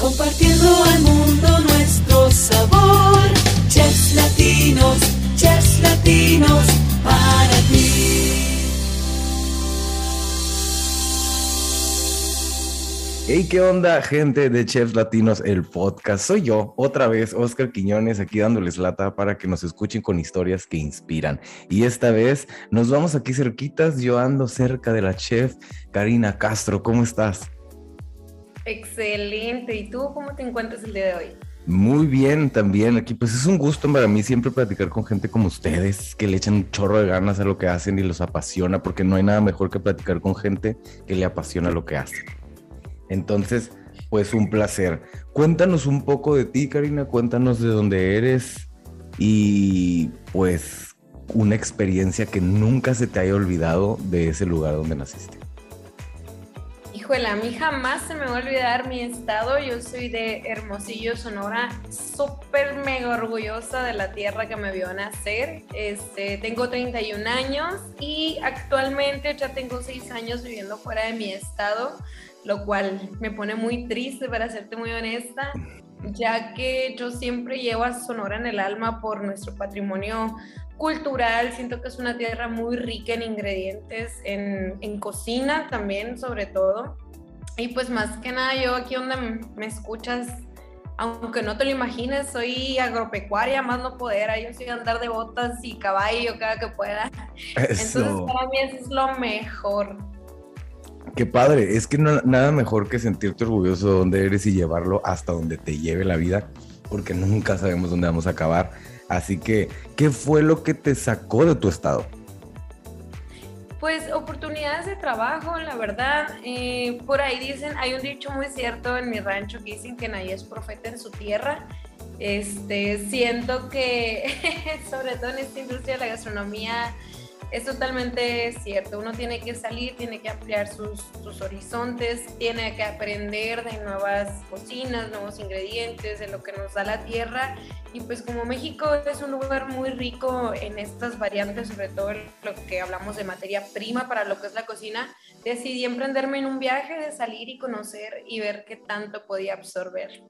compartiendo al mundo nuestro sabor. Chefs latinos, chefs latinos, para ti. Hey, ¿qué onda, gente de Chefs Latinos, el podcast? Soy yo, otra vez, Oscar Quiñones, aquí dándoles lata para que nos escuchen con historias que inspiran. Y esta vez nos vamos aquí cerquitas, yo ando cerca de la chef Karina Castro. ¿Cómo estás? Excelente. ¿Y tú cómo te encuentras el día de hoy? Muy bien, también aquí pues es un gusto para mí siempre platicar con gente como ustedes que le echan un chorro de ganas a lo que hacen y los apasiona porque no hay nada mejor que platicar con gente que le apasiona lo que hace. Entonces, pues un placer. Cuéntanos un poco de ti, Karina, cuéntanos de dónde eres y pues una experiencia que nunca se te haya olvidado de ese lugar donde naciste. Híjole, a mí jamás se me va a olvidar mi estado. Yo soy de Hermosillo, Sonora, súper mega orgullosa de la tierra que me vio nacer. Este, tengo 31 años y actualmente ya tengo 6 años viviendo fuera de mi estado lo cual me pone muy triste, para serte muy honesta, ya que yo siempre llevo a Sonora en el alma por nuestro patrimonio cultural, siento que es una tierra muy rica en ingredientes, en, en cocina también sobre todo. Y pues más que nada yo aquí donde me escuchas, aunque no te lo imagines, soy agropecuaria, más no poder, yo soy andar de botas y caballo cada que pueda. Entonces para mí eso es lo mejor. Qué padre, es que no, nada mejor que sentirte orgulloso de donde eres y llevarlo hasta donde te lleve la vida, porque nunca sabemos dónde vamos a acabar. Así que, ¿qué fue lo que te sacó de tu estado? Pues oportunidades de trabajo, la verdad. Eh, por ahí dicen, hay un dicho muy cierto en mi rancho que dicen que nadie es profeta en su tierra. Este, siento que, sobre todo en esta industria de la gastronomía, es totalmente cierto. Uno tiene que salir, tiene que ampliar sus, horizontes, tiene que aprender de nuevas cocinas, nuevos ingredientes, de lo que nos da la tierra. Y pues como México es un lugar muy rico en estas variantes, sobre todo lo que hablamos de materia prima para lo que es la cocina, decidí emprenderme en un viaje de salir y conocer y ver qué tanto podía absorber.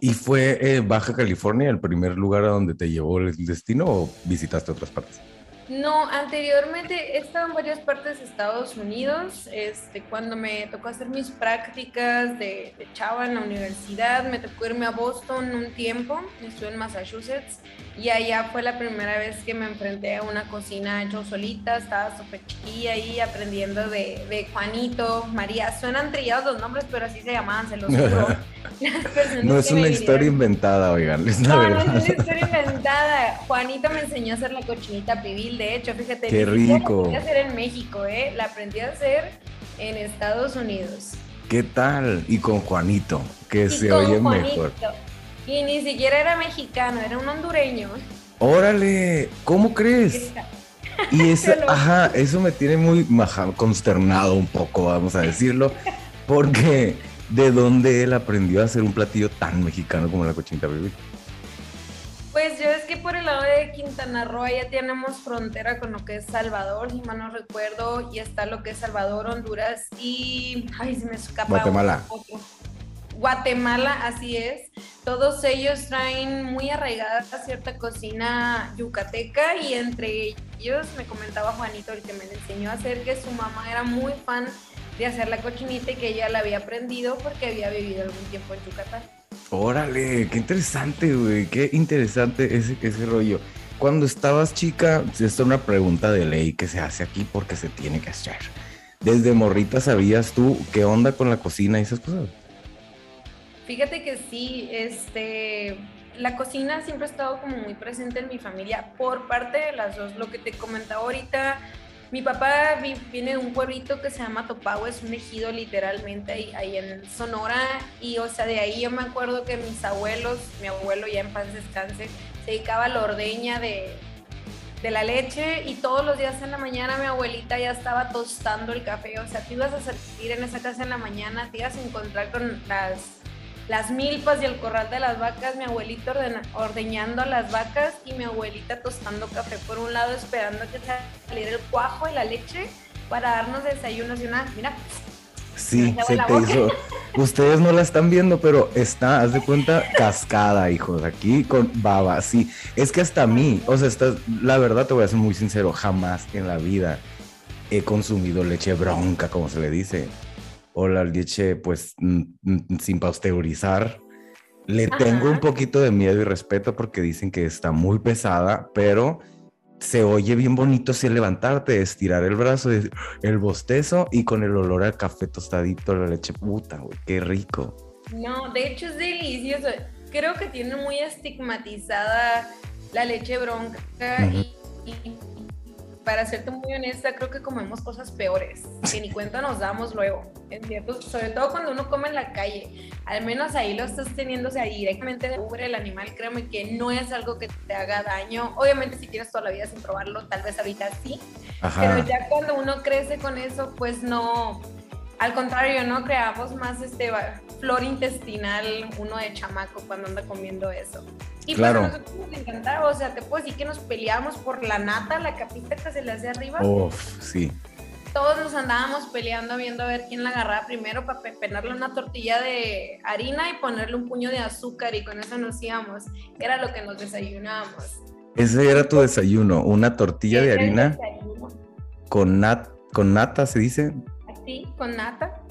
¿Y fue eh, Baja California el primer lugar a donde te llevó el destino o visitaste otras partes? No, anteriormente he estado en varias partes de Estados Unidos. Este, cuando me tocó hacer mis prácticas de, de, chava en la universidad, me tocó irme a Boston un tiempo. Estuve en Massachusetts y allá fue la primera vez que me enfrenté a una cocina yo solita. Estaba súper chiquilla ahí aprendiendo de, de, Juanito, María. Suenan trillados los nombres, pero así se llamaban, se los juro. no es una historia inventada, oigan. Es no, no es una historia inventada. Juanito me enseñó a hacer la cochinita pibil de hecho, fíjate. Qué rico. La aprendí a hacer en México, ¿eh? La aprendí a hacer en Estados Unidos. ¿Qué tal? Y con Juanito, que se oye mejor. Y ni siquiera era mexicano, era un hondureño. Órale, ¿cómo crees? Y eso, ajá, eso me tiene muy consternado un poco, vamos a decirlo, porque de dónde él aprendió a hacer un platillo tan mexicano como la cochinita baby. Pues yo es que por el lado de Quintana Roo ya tenemos frontera con lo que es Salvador, si mal no recuerdo, y está lo que es Salvador, Honduras y... Ay, se me escapa. Guatemala. Guatemala, así es. Todos ellos traen muy arraigada cierta cocina yucateca y entre ellos me comentaba Juanito, el que me enseñó a hacer, que su mamá era muy fan de hacer la cochinita y que ella la había aprendido porque había vivido algún tiempo en Yucatán. Órale, qué interesante, güey, qué interesante ese, ese rollo. Cuando estabas chica, esta es una pregunta de ley que se hace aquí porque se tiene que hacer. Desde morrita sabías tú qué onda con la cocina y esas cosas. Fíjate que sí, este, la cocina siempre ha estado como muy presente en mi familia por parte de las dos. Lo que te comentaba ahorita, mi papá viene de un pueblito que se llama Topagua, es un ejido literalmente ahí, en Sonora. Y o sea, de ahí yo me acuerdo que mis abuelos, mi abuelo ya en paz descanse, se dedicaba la ordeña de, de la leche y todos los días en la mañana mi abuelita ya estaba tostando el café. O sea, tú ibas a salir en esa casa en la mañana, te ibas a encontrar con las las milpas y el corral de las vacas, mi abuelito ordeñando a las vacas y mi abuelita tostando café por un lado, esperando que saliera el cuajo y la leche para darnos desayunos y una, mira. Sí, se te, hizo, Ustedes no la están viendo, pero está, haz de cuenta, cascada, hijos, aquí con baba, sí. Es que hasta a mí, o sea, está, la verdad te voy a ser muy sincero, jamás en la vida he consumido leche bronca, como se le dice, o la leche, pues, mm, mm, sin pasteurizar. Le tengo un poquito de miedo y respeto porque dicen que está muy pesada, pero se oye bien bonito si levantarte, estirar el brazo, el bostezo y con el olor al café tostadito, la leche puta, güey, qué rico. No, de hecho es delicioso. Creo que tiene muy estigmatizada la leche bronca y para serte muy honesta, creo que comemos cosas peores que ni cuenta nos damos luego, en ciertos- sobre todo cuando uno come en la calle. Al menos ahí lo estás teniendo, o sea, directamente de ubre el animal, créeme que no es algo que te haga daño. Obviamente si tienes toda la vida sin probarlo, tal vez ahorita sí, Ajá. pero ya cuando uno crece con eso, pues no, al contrario, ¿no? Creamos más este flor intestinal uno de chamaco cuando anda comiendo eso. Y Claro. pues a nosotros nos encantaba, o sea, te puedo decir que nos peleábamos por la nata, la capita que se le hace arriba. Uf, sí. Todos nos andábamos peleando viendo a ver quién la agarraba primero para penarle una tortilla de harina y ponerle un puño de azúcar y con eso nos íbamos. Era lo que nos desayunábamos. Ese era tu desayuno, una tortilla de harina con, nat con nata, se dice, Así, con nata.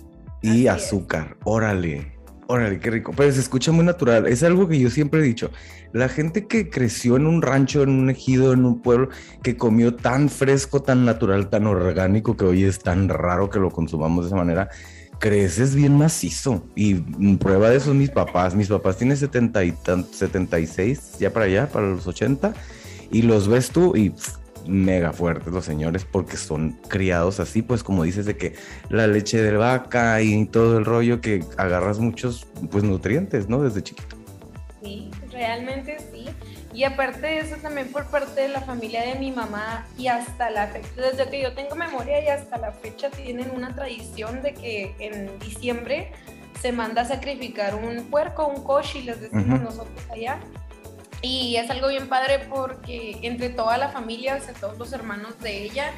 y Así es. azúcar. Órale, órale, qué rico. Pero se escucha muy natural. Es algo que yo siempre he dicho. La gente que creció en un rancho, en un ejido, en un pueblo, que comió tan fresco, tan natural, tan orgánico, que hoy es tan raro que lo consumamos de esa manera, creces bien macizo. Y prueba de eso es mis papás. Mis papás tienen 70 y tan- 76, ya para allá, para los 80, y los ves tú y mega fuertes los señores porque son criados así, pues como dices de que la leche de vaca y todo el rollo que agarras muchos pues nutrientes, ¿no? Desde chiquito. Sí, realmente sí. Y aparte de eso, también por parte de la familia de mi mamá y hasta la fecha, desde que yo tengo memoria y hasta la fecha tienen una tradición de que en diciembre se manda a sacrificar un puerco, un koshi, les decimos nosotros allá. Y es algo bien padre porque entre toda la familia, o sea, todos los hermanos de ella,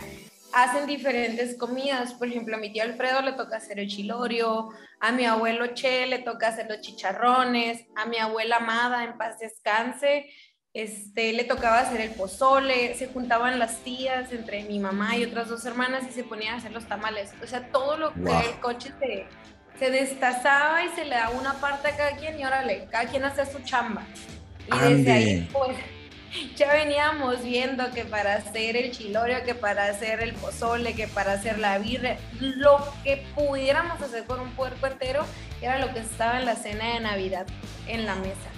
hacen diferentes comidas. Por ejemplo, a mi tío Alfredo le toca hacer el chilorio, a mi abuelo Che le toca hacer los chicharrones, a mi abuela Amada, en paz descanse, este, le tocaba hacer el pozole, se juntaban las tías entre mi mamá y otras dos hermanas y se ponían a hacer los tamales. O sea, todo lo que Wow. el coche se, se destazaba y se le daba una parte a cada quien y órale, cada quien hacía su chamba. Y desde ahí, pues, ya veníamos viendo que para hacer el chilorio, que para hacer el pozole, que para hacer la birria, lo que pudiéramos hacer con un puerco entero era lo que estaba en la cena de Navidad en la mesa.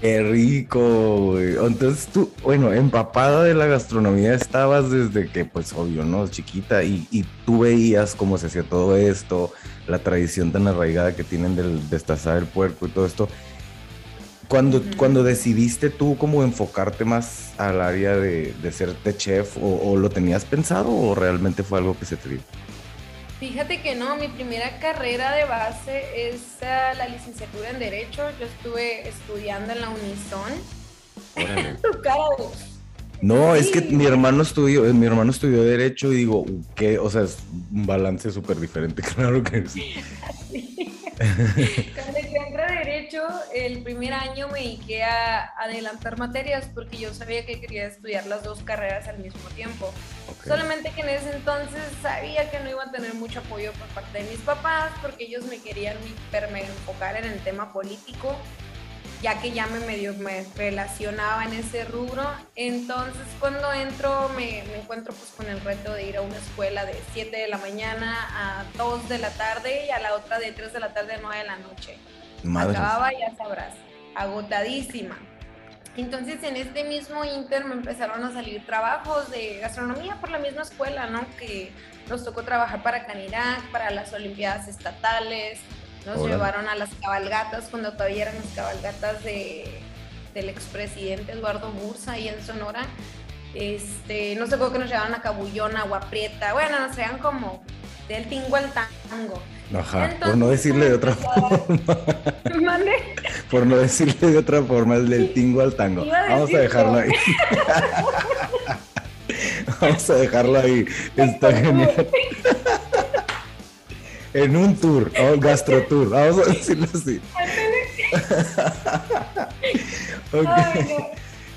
Qué rico, güey. Entonces tú, bueno, empapada de la gastronomía estabas desde que, pues obvio, ¿no? Chiquita y, y tú veías cómo se hacía todo esto, la tradición tan arraigada que tienen del destazar el puerco y todo esto. Cuando, cuando decidiste tú como enfocarte más al área de, de serte chef o, o lo tenías pensado o realmente fue algo que se te dio? Fíjate que no, mi primera carrera de base es ah, la licenciatura en Derecho. Yo estuve estudiando en la Unison. Tu cara de- No, es que Sí. mi hermano estudió, mi hermano estudió derecho y digo, que, o sea, es un balance súper diferente, claro que sí. Cuando Derecho, el primer año me dediqué a adelantar materias porque yo sabía que quería estudiar las dos carreras al mismo tiempo. Ok. Solamente que en ese entonces sabía que no iba a tener mucho apoyo por parte de mis papás porque ellos me querían hiper mega enfocar en el tema político, ya que ya me medio me relacionaba en ese rubro. Entonces cuando entro me, me encuentro pues con el reto de ir a una escuela de 7 de la mañana a 2 de la tarde y a la otra de 3 de la tarde a 9 de la noche. Madre. Acababa, ya sabrás, agotadísima. Entonces en este mismo inter me empezaron a salir trabajos de gastronomía por la misma escuela, ¿no? Que nos tocó trabajar para Canirac, para las Olimpiadas Estatales, nos Órale. llevaron a las cabalgatas cuando todavía eran las cabalgatas de, del expresidente Eduardo Bursa ahí en Sonora. Este, nos tocó que nos llevaban a Cabullón, Agua Prieta, bueno, nos traían como del tingo al tango. Ajá, por no decirle de otra forma, Mande. por no decirle de otra forma, el del tingo al tango. A Vamos a dejarlo ahí. Vamos a dejarlo ahí. Está genial. en un tour, o gastro tour, vamos a decirlo así.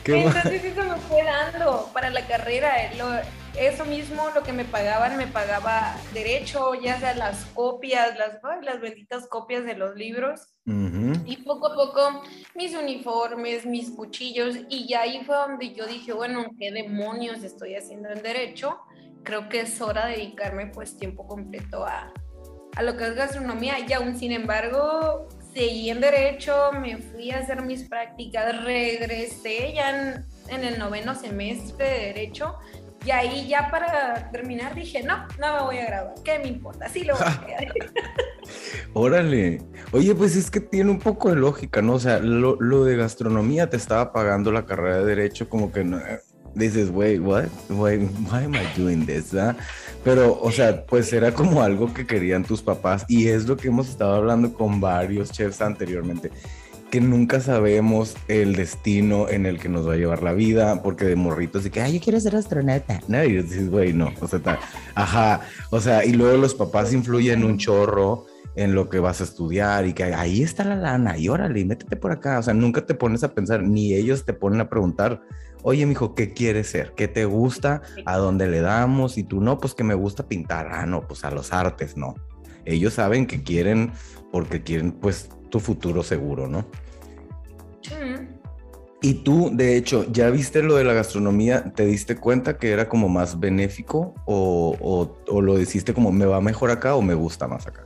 Entonces eso me fue dando para la carrera. eh, lo- eso mismo, lo que me pagaban, me pagaba derecho, ya sea las copias, las, las benditas copias de los libros. Y poco a poco mis uniformes, mis cuchillos, y ya ahí fue donde yo dije, bueno, ¿qué demonios estoy haciendo en derecho? Creo que es hora de dedicarme pues tiempo completo a, a lo que es gastronomía. Y aún sin embargo, seguí en derecho, me fui a hacer mis prácticas, regresé ya en, en el noveno semestre de derecho. Y ahí ya para terminar dije, no, no me voy a grabar, ¿qué me importa? Así lo voy a quedar. Órale. Oye, pues es que tiene un poco de lógica, ¿no? O sea, lo, lo de gastronomía te estaba pagando la carrera de derecho, como que no. Dices, wait, what? Wait, why am I doing this? ah?" Pero, o sea, pues era como algo que querían tus papás y es lo que hemos estado hablando con varios chefs anteriormente, que nunca sabemos el destino en el que nos va a llevar la vida, porque de morritos de que, ay, yo quiero ser astronauta. No, y dices, güey, no, o sea, ta- ajá, o sea, y luego los papás influyen un chorro en lo que vas a estudiar y que ahí está la lana y órale, métete por acá. O sea, nunca te pones a pensar, ni ellos te ponen a preguntar, oye, mijo, ¿qué quieres ser? ¿Qué te gusta? ¿A dónde le damos? Y tú, no, pues que me gusta pintar. Ah, no, pues a los artes, no. Ellos saben que quieren, porque quieren, pues, tu futuro seguro, ¿no? Mm. Y tú, de hecho, ¿ya viste lo de la gastronomía? ¿Te diste cuenta que era como más benéfico o, o, o lo hiciste como me va mejor acá o me gusta más acá?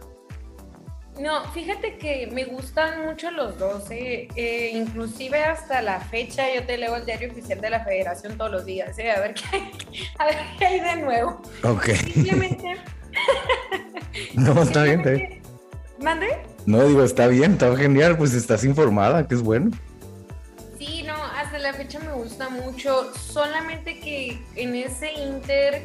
No, fíjate que me gustan mucho los dos, ¿eh? Eh, inclusive hasta la fecha yo te leo el diario oficial de la federación todos los días, ¿eh? a, ver qué hay, a ver qué hay de nuevo. Ok. Simplemente... No, está bien, está bien. ¿Mande? No, digo, está bien, está genial, pues estás informada, que es bueno. Sí, no, hasta la fecha me gusta mucho, solamente que en ese inter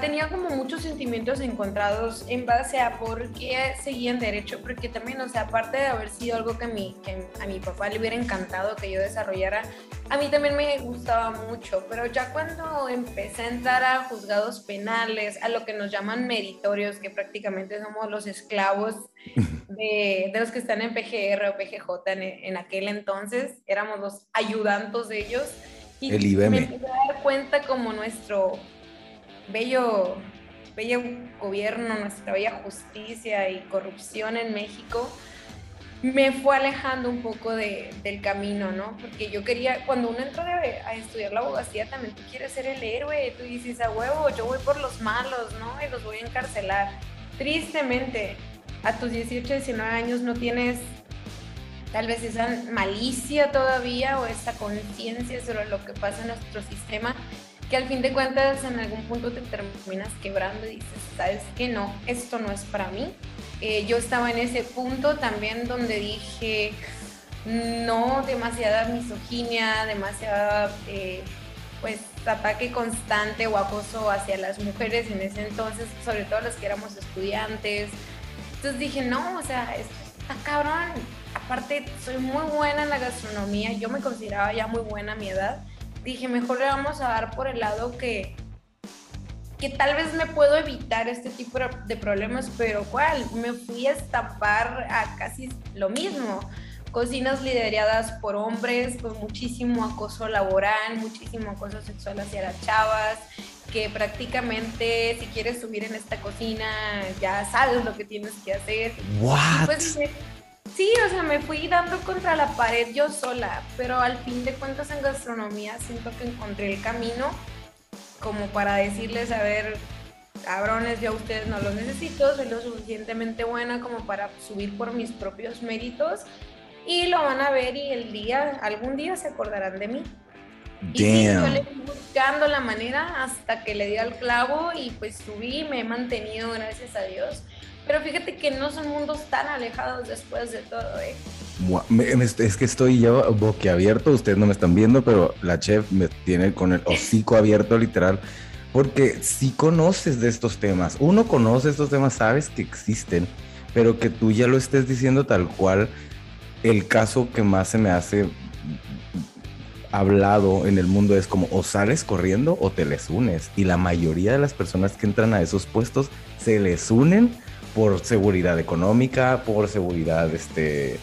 tenía como muchos sentimientos encontrados en base a por qué seguía en derecho, porque también, o sea, aparte de haber sido algo que, a mi, que a mi papá le hubiera encantado que yo desarrollara, a mí también me gustaba mucho, pero ya cuando empecé a entrar a juzgados penales, a lo que nos llaman meritorios, que prácticamente somos los esclavos de, de los que están en PGR o PGJ en, en aquel entonces, éramos los ayudantes de ellos. Y El IBM. me empecé a dar cuenta como nuestro bello, bello gobierno, nuestra bella justicia y corrupción en México me fue alejando un poco de, del camino, ¿no? Porque yo quería, cuando uno entra a estudiar la abogacía, también tú quieres ser el héroe, tú dices, a huevo, yo voy por los malos, ¿no? Y los voy a encarcelar. Tristemente, a tus 18, 19 años no tienes tal vez esa malicia todavía o esa conciencia sobre lo que pasa en nuestro sistema, que al fin de cuentas en algún punto te terminas quebrando y dices, sabes que no, esto no es para mí. Eh, yo estaba en ese punto también donde dije, no, demasiada misoginia, demasiada, eh, pues, ataque constante o acoso hacia las mujeres en ese entonces, sobre todo las que éramos estudiantes. Entonces dije, no, o sea, esto está cabrón. Aparte, soy muy buena en la gastronomía, yo me consideraba ya muy buena a mi edad. Dije, mejor le vamos a dar por el lado que, que tal vez me puedo evitar este tipo de problemas, pero ¿cuál? Me fui a estampar a casi lo mismo. Cocinas lideradas por hombres, con muchísimo acoso laboral, muchísimo acoso sexual hacia las chavas, que prácticamente si quieres subir en esta cocina ya sabes lo que tienes que hacer. Y What? pues me- sí, o sea, me fui dando contra la pared yo sola, pero al fin de cuentas en gastronomía siento que encontré el camino como para decirles, a ver, cabrones, yo a ustedes no los necesito, soy lo suficientemente buena como para subir por mis propios méritos y lo van a ver y el día, algún día se acordarán de mí. Y sí, yo le Damn. fui buscando la manera hasta que le di al clavo y pues subí, me he mantenido, gracias a Dios. Pero fíjate que no son mundos tan alejados después de todo, ¿eh? Es que estoy ya boquiabierto, ustedes no me están viendo, pero la chef me tiene con el hocico abierto literal, porque sí conoces de estos temas. Uno conoce estos temas, sabes que existen, pero que tú ya lo estés diciendo tal cual, el caso que más se me hace hablado en el mundo es como o sales corriendo o te les unes. Y la mayoría de las personas que entran a esos puestos se les unen por seguridad económica, por seguridad, este,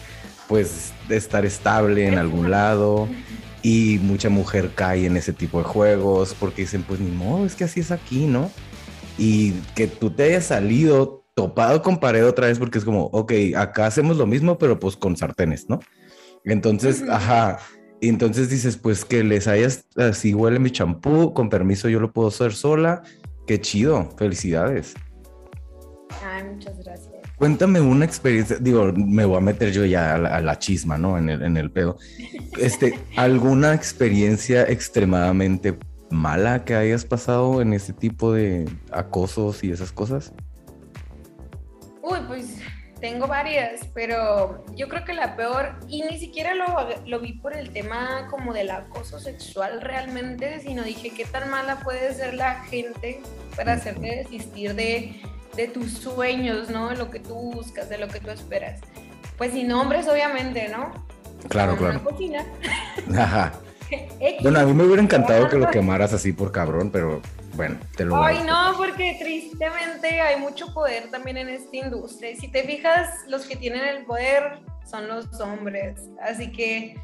pues, de estar estable en algún lado. Y mucha mujer cae en ese tipo de juegos porque dicen, pues ni modo, es que así es aquí, ¿no? Y que tú te hayas salido topado con pared otra vez porque es como, ok, acá hacemos lo mismo, pero pues con sartenes, ¿no? Entonces, ajá, y entonces dices, pues que les hayas, así huele mi champú, con permiso yo lo puedo hacer sola, qué chido, felicidades. Ay, muchas gracias. Cuéntame una experiencia, digo, me voy a meter yo ya a la, a la chisma, ¿no? En el, en el pedo. Este, ¿alguna experiencia extremadamente mala que hayas pasado en ese tipo de acosos y esas cosas? Uy, pues tengo varias, pero yo creo que la peor, y ni siquiera lo, lo vi por el tema como del acoso sexual realmente, sino dije qué tan mala puede ser la gente para hacerte desistir de, de tus sueños, ¿no? De lo que tú buscas, de lo que tú esperas. Pues sin nombres, obviamente, ¿no? Claro, una claro. cocina. Ajá. Bueno, a mí me hubiera encantado que lo quemaras así por cabrón, pero bueno, te lo Ay, no, porque tristemente hay mucho poder también en esta industria. Si te fijas, los que tienen el poder son los hombres. Así que,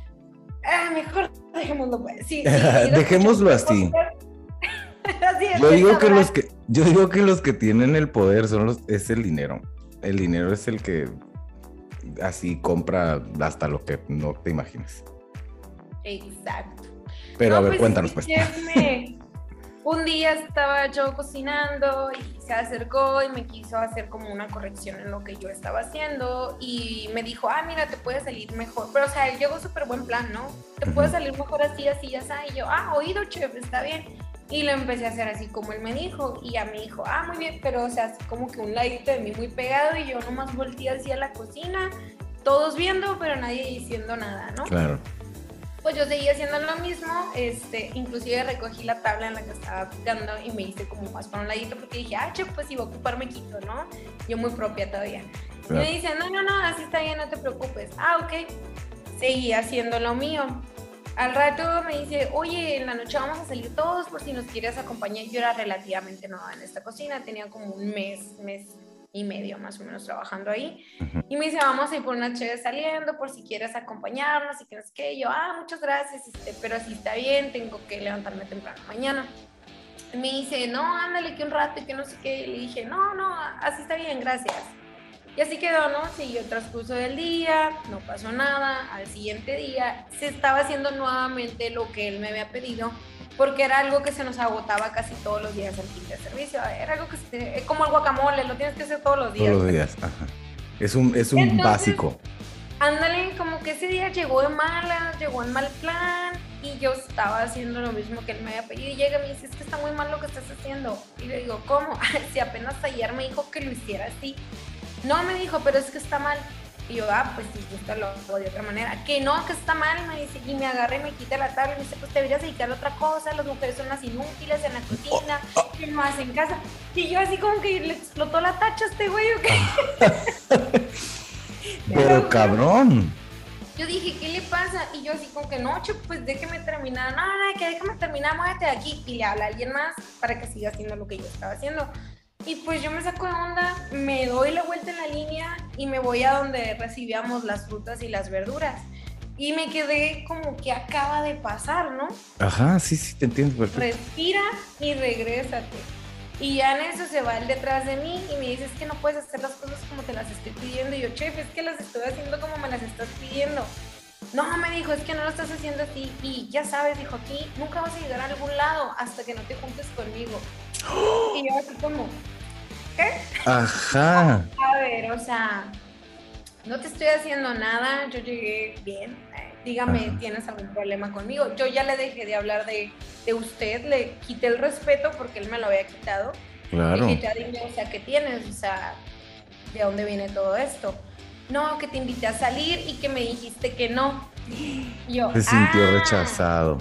ah, mejor dejémoslo pues. Sí, sí, sí, no Dejémoslo así. Así es, Yo digo que los que yo digo que los que tienen el poder son los es el dinero. El dinero es el que así compra hasta lo que no te imagines. Exacto. Pero No, a ver, pues, cuéntanos pues. Un día estaba yo cocinando y se acercó y me quiso hacer como una corrección en lo que yo estaba haciendo y me dijo, ah, mira, te puede salir mejor. Pero, o sea, él llegó súper buen plan, ¿no? Te puede salir mejor así, así, ya está. Y yo, ah, oído, chef, está bien. Y lo empecé a hacer así como él me dijo. Y a mí dijo, ah, muy bien, pero, o sea, así como que un ladito de mí muy pegado y yo nomás volteé hacia la cocina, todos viendo, pero nadie diciendo nada, ¿no? Claro. Pues yo seguí haciendo lo mismo, este, inclusive recogí la tabla en la que estaba picando y me hice como más para un ladito porque dije, ah, che, pues si voy a ocupar me quito, ¿no? Yo muy propia todavía. Y Claro. me dice, no, no, no, así está bien, no te preocupes. Ah, ok. Seguí haciendo lo mío. Al rato me dice, oye, en la noche vamos a salir todos por si nos quieres acompañar. Yo era relativamente nueva en esta cocina, tenía como un mes, mes y medio más o menos trabajando ahí. Y me dice, vamos a ir por una chévere saliendo, por si quieres acompañarnos y que no sé qué. Yo, ah, muchas gracias, este, pero si está bien, tengo que levantarme temprano mañana. Y me dice, no, ándale que un rato y que no sé qué. Y le dije, no, no, así está bien, gracias. Y así quedó, ¿no? Siguió el transcurso del día, no pasó nada. Al siguiente día se estaba haciendo nuevamente lo que él me había pedido, porque era algo que se nos agotaba casi todos los días al fin de servicio. Era algo que se- es como el guacamole, lo tienes que hacer todos los días. Todos los días. Ajá. Es un, es un Entonces- básico. Ándale, como que ese día llegó de malas, llegó en mal plan y yo estaba haciendo lo mismo que él me había pedido y llega y me dice, es que está muy mal lo que estás haciendo. Y le digo, ¿cómo? si apenas ayer me dijo que lo hiciera así. No, me dijo, pero es que está mal. Y yo, ah, pues si gusta lo hago de otra manera. Que no, que está mal, me dice. Y me agarra y me quita la tabla y me dice, pues te deberías dedicar a otra cosa. Las mujeres son las inútiles en la cocina, que no hacen casa. Y yo así como que le explotó la tacha a este güey. ¿o qué? Pero cabrón. Yo dije, ¿qué le pasa? Y yo así como que, no, che, pues déjeme terminar. No, no, que déjame terminar, muévete de aquí. Y le habla a alguien más para que siga haciendo lo que yo estaba haciendo. Y pues yo me saco de onda, me doy la vuelta en la línea y me voy a donde recibíamos las frutas y las verduras. Y me quedé como que acaba de pasar, ¿no? Ajá, sí, sí, te entiendo perfecto. Respira y regrésate. Y ya en eso se va el detrás de mí y me dice, es que no puedes hacer las cosas como te las estoy pidiendo. Y yo, chef, es que las estoy haciendo como me las estás pidiendo. No, me dijo, es que no lo estás haciendo así. Y ya sabes, dijo, aquí nunca vas a llegar a algún lado hasta que no te juntes conmigo. Y yo así como, Ajá. A ver, o sea, no te estoy haciendo nada, yo llegué bien. eh, Dígame, Ajá. ¿tienes algún problema conmigo? Yo ya le dejé de hablar de, de usted, le quité el respeto porque él me lo había quitado. Claro. Y ya dime, o sea, ¿qué tienes? O sea, ¿de dónde viene todo esto? No, que te invité a salir y que me dijiste que no. Y yo, Se sintió "Ah, rechazado.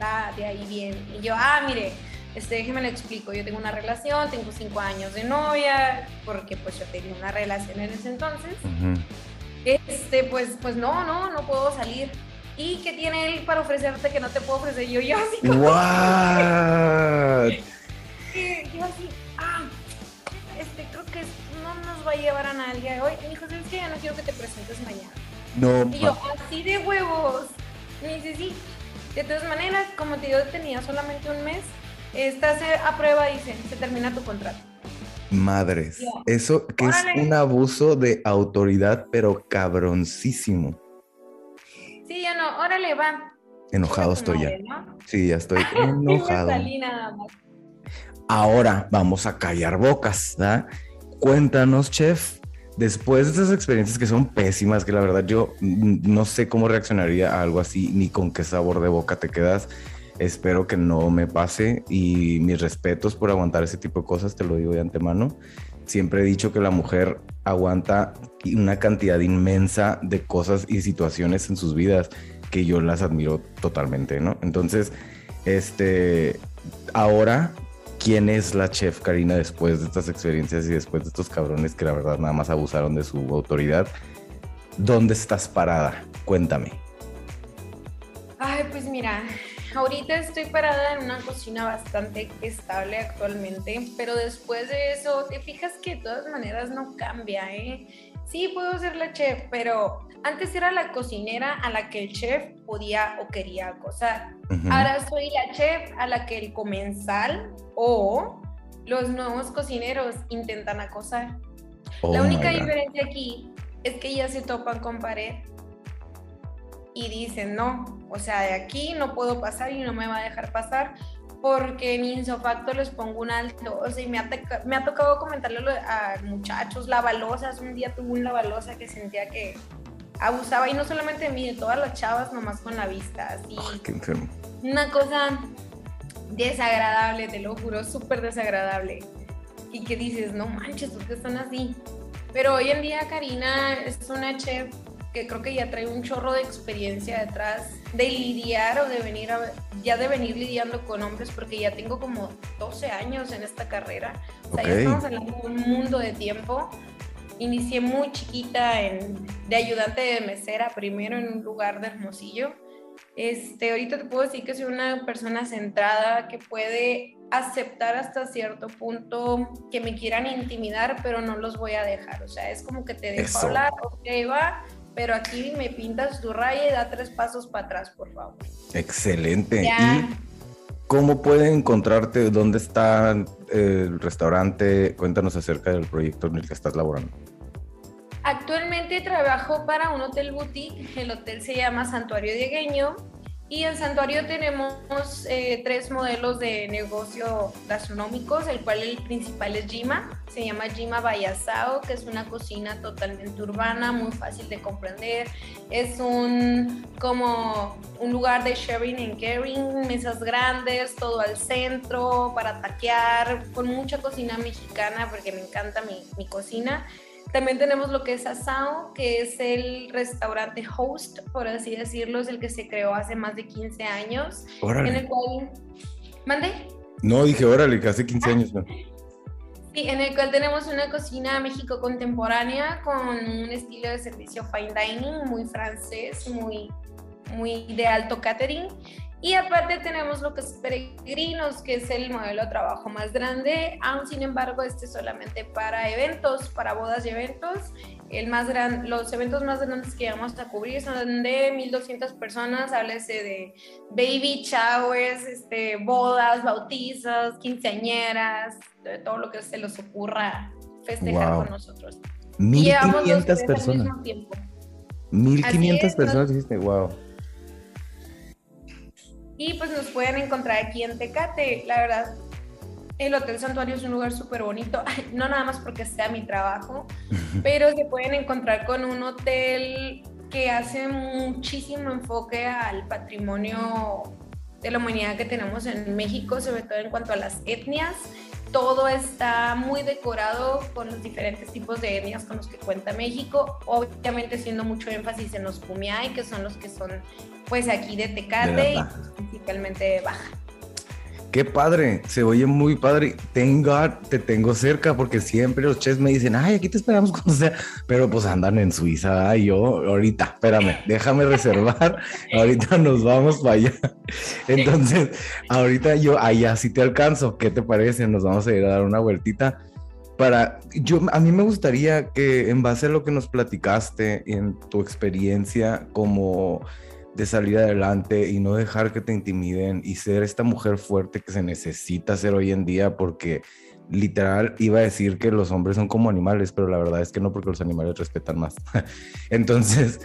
Ah, de ahí bien. Y yo, ah, mire, este, déjeme le explico. Yo tengo una relación, tengo cinco años de novia, porque pues yo tenía una relación en ese entonces. Este, pues, pues no, no, no puedo salir. ¿Y qué tiene él para ofrecerte que no te puedo ofrecer? Yo, yo así como What? que, yo así, ah, este, creo que no nos va a llevar a nadie. Y me dijo, ¿sabes qué? Ya no quiero que te presentes mañana. No, Y yo, así de huevos. Me dice, sí. De todas maneras, como te digo, tenía solamente un mes. Estás a prueba, dice, se termina tu contrato. madres. Eso que es un abuso de autoridad, pero cabroncísimo. Sí, ya no, órale, va. Enojado estoy ya. Sí, ya estoy enojado. Ahora vamos a callar bocas, ¿verdad? Cuéntanos, chef, después de estas experiencias que son pésimas, que la verdad yo mm, no sé cómo reaccionaría a algo así, ni con qué sabor de boca te quedas. Espero que no me pase y mis respetos por aguantar ese tipo de cosas, te lo digo de antemano. Siempre he dicho que la mujer aguanta una cantidad inmensa de cosas y situaciones en sus vidas que yo las admiro totalmente, ¿no? Entonces, este, ahora quién es la chef Karina después de estas experiencias y después de estos cabrones que la verdad nada más abusaron de su autoridad. ¿Dónde estás parada? Cuéntame. Ay, pues mira, ahorita estoy parada en una cocina bastante estable actualmente, pero después de eso, te fijas que de todas maneras no cambia, ¿eh? Sí, puedo ser la chef, pero antes era la cocinera a la que el chef podía o quería acosar. Ahora soy la chef a la que el comensal o los nuevos cocineros intentan acosar. Oh La única diferencia aquí es que ya se topan con pared y dicen, no, o sea, de aquí no puedo pasar y no me va a dejar pasar porque en insofacto les pongo un alto. O sea, y me ha, me ha tocado comentarle a muchachos, lavalosas. Un día tuve un lavalosa que sentía que abusaba y no solamente de mí, de todas las chavas, nomás con la vista, así Ay, qué enfermo. una cosa desagradable, te lo juro, súper desagradable. Y que dices, no manches, ¿por qué están así? Pero hoy en día Karina es una chef que creo que ya trae un chorro de experiencia detrás de lidiar o de venir a, ya de venir lidiando con hombres porque ya tengo como 12 años en esta carrera. O sea, Ok. ya estamos hablando de un mundo de tiempo. Inicié muy chiquita en, de ayudante de mesera, primero en un lugar de Hermosillo. Este, ahorita te puedo decir que soy una persona centrada que puede aceptar hasta cierto punto que me quieran intimidar, pero no los voy a dejar. O sea, es como que te dejo Eso. hablar, ok, va, pero aquí me pintas tu raya y da tres pasos para atrás, por favor. Excelente. Ya. ¿Y cómo pueden encontrarte? ¿Dónde está eh, el restaurante? Cuéntanos acerca del proyecto en el que estás laborando. Actualmente trabajo para un hotel boutique. El hotel se llama Santuario Diegueño. Y en Santuario tenemos eh, tres modelos de negocio gastronómicos, el cual el principal es Jima. Se llama Jima Bayasao, que es una cocina totalmente urbana, muy fácil de comprender. Es un como un lugar de sharing and caring, mesas grandes, todo al centro para taquear, con mucha cocina mexicana, porque me encanta mi, mi cocina. También tenemos lo que es Asao, que es el restaurante host, por así decirlo, es el que se creó hace más de 15 años, en Órale. el cual... ¿Mande? No, dije órale, que hace 15 años. ¿no? Sí, en el cual tenemos una cocina México contemporánea con un estilo de servicio fine dining muy francés, muy, muy de alto catering. Y aparte tenemos lo que es Peregrinos, que es el modelo de trabajo más grande, aún sin embargo este es solamente para eventos, para bodas y eventos. El más gran, los eventos más grandes que vamos a cubrir son de 1200 personas, háblese de baby showers, este, bodas, bautizos, quinceañeras, de todo lo que se les ocurra festejar Wow. con nosotros. Y llevamos los 1500 tres al personas. mismo tiempo. 1500 es, personas dijiste, wow. Y pues nos pueden encontrar aquí en Tecate, la verdad. El Hotel Santuario es un lugar súper bonito, no nada más porque sea mi trabajo, pero se pueden encontrar con un hotel que hace muchísimo enfoque al patrimonio de la humanidad que tenemos en México, sobre todo en cuanto a las etnias. Todo está muy decorado con los diferentes tipos de etnias con los que cuenta México, obviamente haciendo mucho énfasis en los Kumiai, que son los que son pues aquí de Tecate De y principalmente de Baja. Qué padre, se oye muy padre. Thank God, te tengo cerca porque siempre los chefs me dicen, ay, aquí te esperamos cuando sea, pero pues andan en Suiza. Y yo, ahorita, espérame, déjame reservar. ahorita nos vamos para allá. Entonces, ahorita yo allá sí te alcanzo. ¿Qué te parece? Nos vamos a ir a dar una vueltita para, yo, a mí me gustaría que en base a lo que nos platicaste en tu experiencia como de salir adelante y no dejar que te intimiden y ser esta mujer fuerte que se necesita ser hoy en día porque literal iba a decir que los hombres son como animales, pero la verdad es que no porque los animales respetan más. entonces,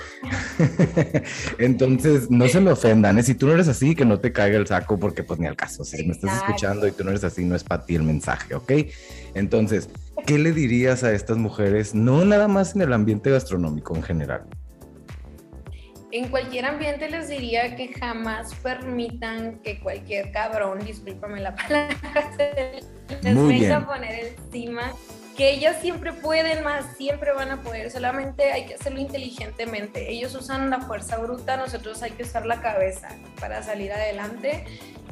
entonces no se me ofendan, ¿eh? si tú no eres así, que no te caiga el saco porque pues ni al caso, si me estás escuchando y tú no eres así, no es para ti el mensaje, ¿ok? Entonces, ¿qué le dirías a estas mujeres, no nada más en el ambiente gastronómico en general? En cualquier ambiente les diría que jamás permitan que cualquier cabrón, discúlpame la palabra, les venga a poner encima. Que ellas siempre pueden más, siempre van a poder, solamente hay que hacerlo inteligentemente. Ellos usan la fuerza bruta, nosotros hay que usar la cabeza para salir adelante.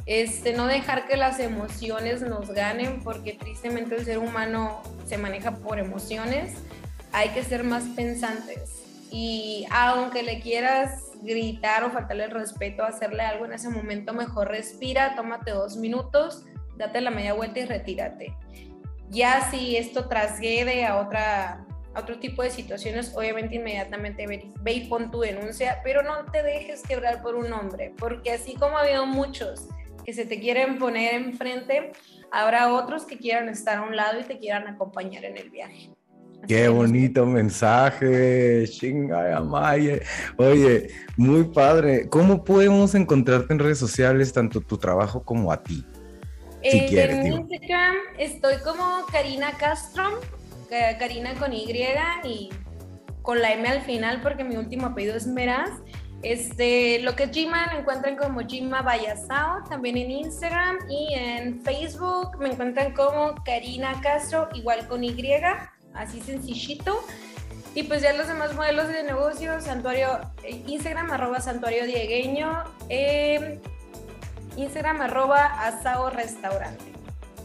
Este, no dejar que las emociones nos ganen, porque tristemente el ser humano se maneja por emociones. Hay que ser más pensantes y aunque le quieras gritar o faltarle el respeto, hacerle algo en ese momento, mejor respira, tómate dos minutos, date la media vuelta y retírate. Ya si esto trasguede a otra a otro tipo de situaciones, obviamente inmediatamente ve y pon tu denuncia, pero no te dejes quebrar por un hombre, porque así como ha habido muchos que se te quieren poner enfrente, habrá otros que quieran estar a un lado y te quieran acompañar en el viaje. Qué bonito mensaje, chinga Maya. Oye, muy padre. ¿Cómo podemos encontrarte en redes sociales, tanto tu trabajo como a ti? Si eh, quieres, en Instagram estoy como Karina Castro, Karina con Y y con la M al final porque mi último apellido es Meraz. Este, lo que es Gima lo encuentran como Gima Vallasao, también en Instagram y en Facebook me encuentran como Karina Castro, igual con Y así sencillito. Y pues ya los demás modelos de negocio, santuario, Instagram arroba santuario diegueño, eh, Instagram arroba asao restaurante.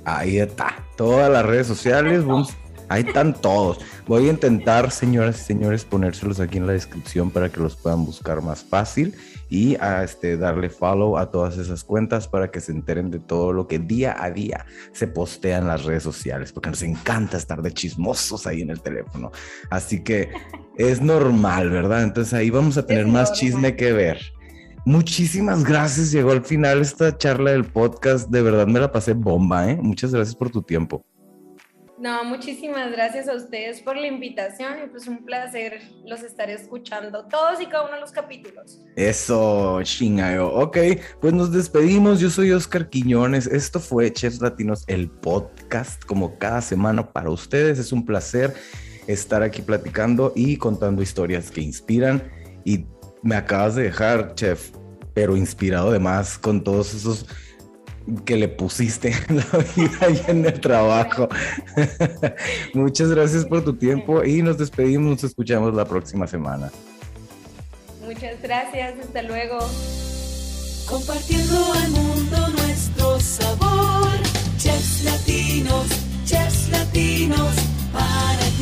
Ahí está, todas las redes sociales, ahí están todos. Voy a intentar, señoras y señores, ponérselos aquí en la descripción para que los puedan buscar más fácil y a este, darle follow a todas esas cuentas para que se enteren de todo lo que día a día se postea en las redes sociales, porque nos encanta estar de chismosos ahí en el teléfono. Así que es normal, ¿verdad? Entonces ahí vamos a tener más chisme que ver. Muchísimas gracias. Llegó al final esta charla del podcast. De verdad me la pasé bomba, ¿eh? Muchas gracias por tu tiempo. No, muchísimas gracias a ustedes por la invitación y pues un placer los estaré escuchando todos y cada uno de los capítulos. Eso, chingayo. Ok, pues nos despedimos. Yo soy Oscar Quiñones. Esto fue Chefs Latinos, el podcast, como cada semana para ustedes. Es un placer estar aquí platicando y contando historias que inspiran. Y me acabas de dejar, chef, pero inspirado además con todos esos que le pusiste en la vida y en el trabajo. Muchas gracias por tu tiempo y nos despedimos, nos escuchamos la próxima semana. Muchas gracias, hasta luego. Compartiendo al mundo nuestro sabor, chefs latinos, chefs latinos, para